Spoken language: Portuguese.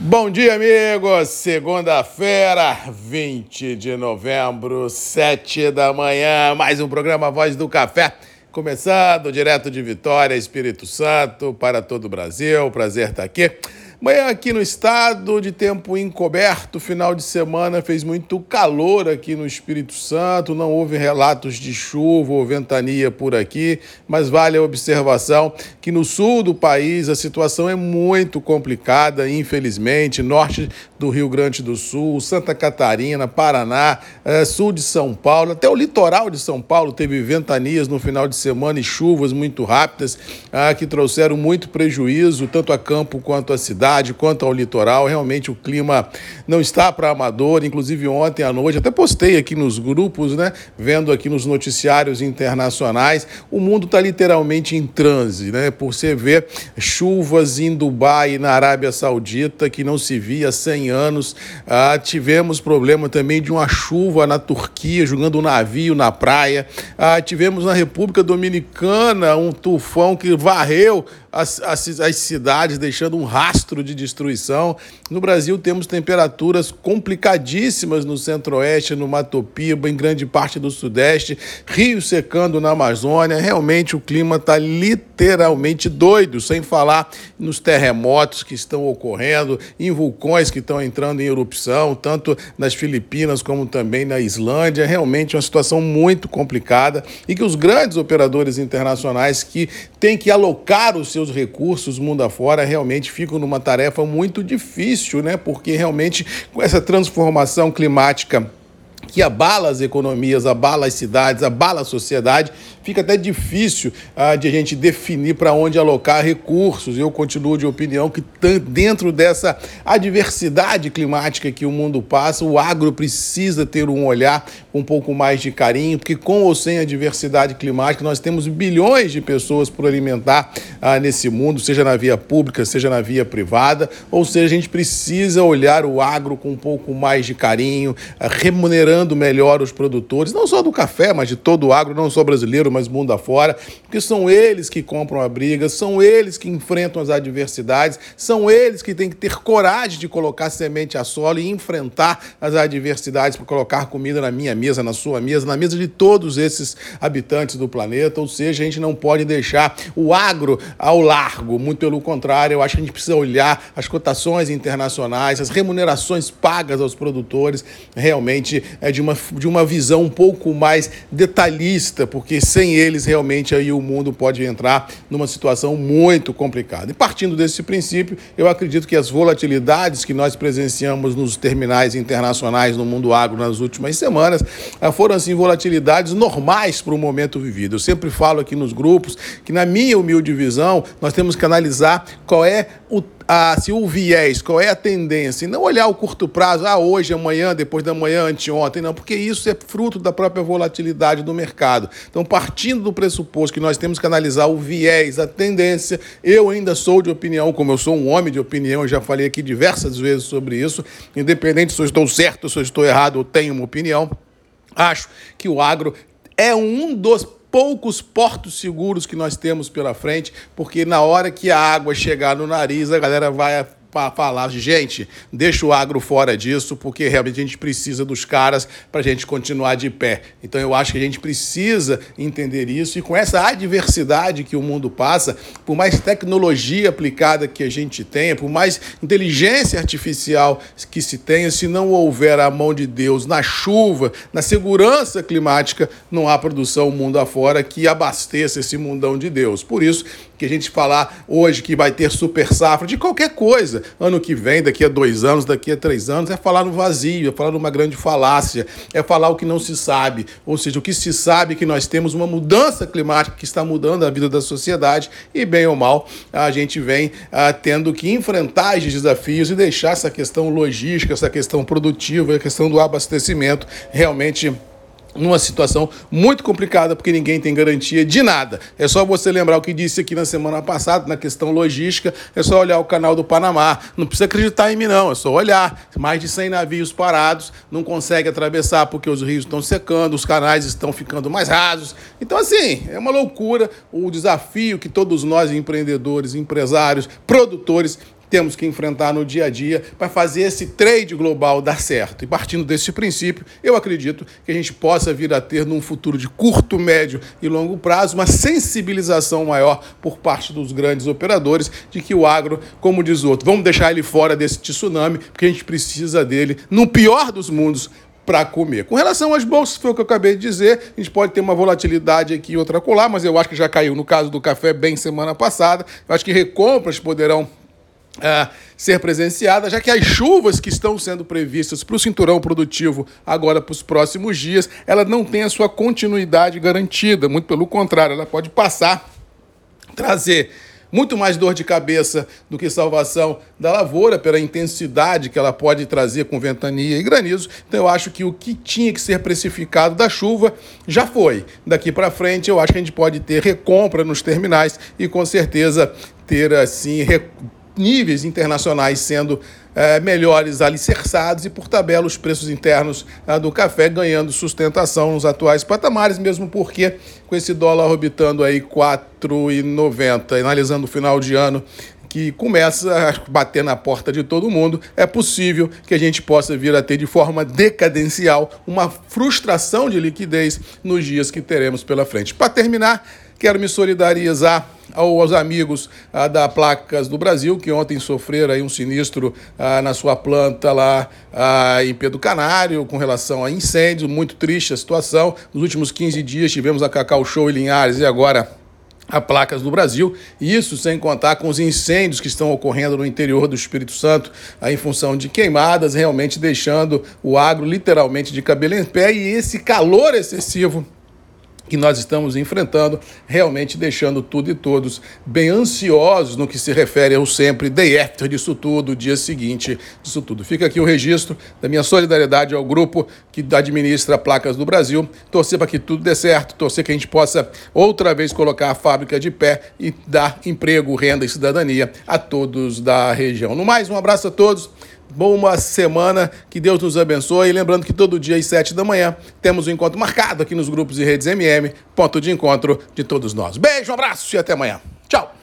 Bom dia, amigos! Segunda-feira, 20 de novembro, 7 da manhã, mais um programa Voz do Café. Começando direto de Vitória, Espírito Santo, para todo o Brasil. Prazer estar aqui. Manhã aqui no estado, de tempo encoberto, final de semana fez muito calor aqui no Espírito Santo, não houve relatos de chuva ou ventania por aqui, mas vale a observação que no sul do país a situação é muito complicada, infelizmente, norte do Rio Grande do Sul, Santa Catarina, Paraná, eh, sul de São Paulo, até o litoral de São Paulo teve ventanias no final de semana e chuvas muito rápidas ah, que trouxeram muito prejuízo tanto a campo quanto à cidade cidade quanto ao litoral. Realmente o clima não está para amador. Inclusive ontem à noite, até postei aqui nos grupos, né? Vendo aqui nos noticiários internacionais, o mundo está literalmente em transe, né? Por você ver chuvas em Dubai e na Arábia Saudita que não se via há 100 anos. Ah, tivemos problema também de uma chuva na Turquia, jogando um navio na praia. Ah, tivemos na República Dominicana um tufão que varreu as, as, as, cidades, deixando um rastro de destruição. No Brasil, temos temperaturas complicadíssimas no centro-oeste, no Mato Piba, em grande parte do sudeste, rios secando na Amazônia. Realmente, o clima está literalmente doido, sem falar nos terremotos que estão ocorrendo, em vulcões que estão entrando em erupção, tanto nas Filipinas como também na Islândia. Realmente, uma situação muito complicada e que os grandes operadores internacionais que têm que alocar os seus recursos mundo afora realmente ficam numa tarefa muito difícil, né? Porque realmente com essa transformação climática que abala as economias, abala as cidades, abala a sociedade, fica até difícil ah, de a gente definir para onde alocar recursos. Eu continuo de opinião que dentro dessa adversidade climática que o mundo passa, o agro precisa ter um olhar um pouco mais de carinho, porque com ou sem a diversidade climática, nós temos bilhões de pessoas por alimentar ah, nesse mundo, seja na via pública, seja na via privada, ou seja, a gente precisa olhar o agro com um pouco mais de carinho, ah, remunerando melhor os produtores, não só do café, mas de todo o agro, não só brasileiro, mas mundo afora, porque são eles que compram a briga, são eles que enfrentam as adversidades, são eles que têm que ter coragem de colocar semente a solo e enfrentar as adversidades para colocar comida na minha mesa, na sua mesa, na mesa de todos esses habitantes do planeta. Ou seja, a gente não pode deixar o agro ao largo, muito pelo contrário, eu acho que a gente precisa olhar as cotações internacionais, as remunerações pagas aos produtores, realmente é de uma, de uma visão um pouco mais detalhista, porque sem eles, realmente, aí o mundo pode entrar numa situação muito complicada. E partindo desse princípio, eu acredito que as volatilidades que nós presenciamos nos terminais internacionais no mundo agro nas últimas semanas foram, assim, volatilidades normais para o momento vivido. Eu sempre falo aqui nos grupos que, na minha humilde visão, nós temos que analisar qual é o a, se o viés, qual é a tendência, e não olhar o curto prazo, ah, hoje, amanhã, depois da manhã, anteontem, não, porque isso é fruto da própria volatilidade do mercado. Então, partindo do pressuposto que nós temos que analisar o viés, a tendência, eu ainda sou de opinião, como eu sou um homem de opinião, eu já falei aqui diversas vezes sobre isso, independente se eu estou certo, se eu estou errado, eu tenho uma opinião. Acho que o agro é um dos poucos portos seguros que nós temos pela frente, porque na hora que a água chegar no nariz, a galera vai falar, gente, deixa o agro fora disso, porque realmente a gente precisa dos caras para a gente continuar de pé. Então eu acho que a gente precisa entender isso e com essa adversidade que o mundo passa, por mais tecnologia aplicada que a gente tenha, por mais inteligência artificial que se tenha, se não houver a mão de Deus na chuva, na segurança climática, não há produção mundo afora que abasteça esse mundão de Deus. Por isso que a gente falar hoje que vai ter super safra de qualquer coisa, ano que vem, daqui a dois anos, daqui a três anos, é falar no vazio, é falar numa grande falácia, é falar o que não se sabe. Ou seja, o que se sabe é que nós temos uma mudança climática que está mudando a vida da sociedade e, bem ou mal, a gente vem ah, tendo que enfrentar esses desafios e deixar essa questão logística, essa questão produtiva, a questão do abastecimento realmente numa situação muito complicada, porque ninguém tem garantia de nada. É só você lembrar o que disse aqui na semana passada, na questão logística, é só olhar o canal do Panamá. Não precisa acreditar em mim, não, é só olhar. Mais de 100 navios parados, não consegue atravessar porque os rios estão secando, os canais estão ficando mais rasos. Então, assim, é uma loucura o desafio que todos nós, empreendedores, empresários, produtores, temos que enfrentar no dia a dia para fazer esse trade global dar certo. E partindo desse princípio, eu acredito que a gente possa vir a ter, num futuro de curto, médio e longo prazo, uma sensibilização maior por parte dos grandes operadores de que o agro, como diz outro, vamos deixar ele fora desse tsunami, porque a gente precisa dele, no pior dos mundos, para comer. Com relação às bolsas, foi o que eu acabei de dizer, a gente pode ter uma volatilidade aqui e outra colar, mas eu acho que já caiu no caso do café bem semana passada. Eu acho que recompras poderão é, ser presenciadas, já que as chuvas que estão sendo previstas para o cinturão produtivo agora para os próximos dias, ela não tem a sua continuidade garantida, muito pelo contrário, ela pode passar, trazer muito mais dor de cabeça do que salvação da lavoura, pela intensidade que ela pode trazer com ventania e granizo. Então eu acho que o que tinha que ser precificado da chuva já foi. Daqui para frente eu acho que a gente pode ter recompra nos terminais e com certeza ter assim níveis internacionais sendo é, melhores alicerçados e, por tabela, os preços internos é, do café ganhando sustentação nos atuais patamares, mesmo porque com esse dólar orbitando aí 4,90, analisando o final de ano que começa a bater na porta de todo mundo, é possível que a gente possa vir a ter de forma decadencial uma frustração de liquidez nos dias que teremos pela frente. Para terminar, quero me solidarizar aos amigos ah, da Placas do Brasil, que ontem sofreram aí um sinistro ah, na sua planta lá ah, em Pedro Canário, com relação a incêndio, muito triste a situação. Nos últimos 15 dias tivemos a Cacau Show em Linhares e agora a placas do Brasil, isso sem contar com os incêndios que estão ocorrendo no interior do Espírito Santo, em função de queimadas, realmente deixando o agro literalmente de cabelo em pé e esse calor excessivo que nós estamos enfrentando, realmente deixando tudo e todos bem ansiosos no que se refere ao sempre day after disso tudo, dia seguinte disso tudo. Fica aqui o registro da minha solidariedade ao grupo que administra placas do Brasil, torcer para que tudo dê certo, torcer que a gente possa outra vez colocar a fábrica de pé e dar emprego, renda e cidadania a todos da região. No mais, um abraço a todos. Boa semana, que Deus nos abençoe. E lembrando que todo dia às 7 da manhã temos um encontro marcado aqui nos grupos e redes MM, ponto de encontro de todos nós. Beijo, abraço e até amanhã. Tchau!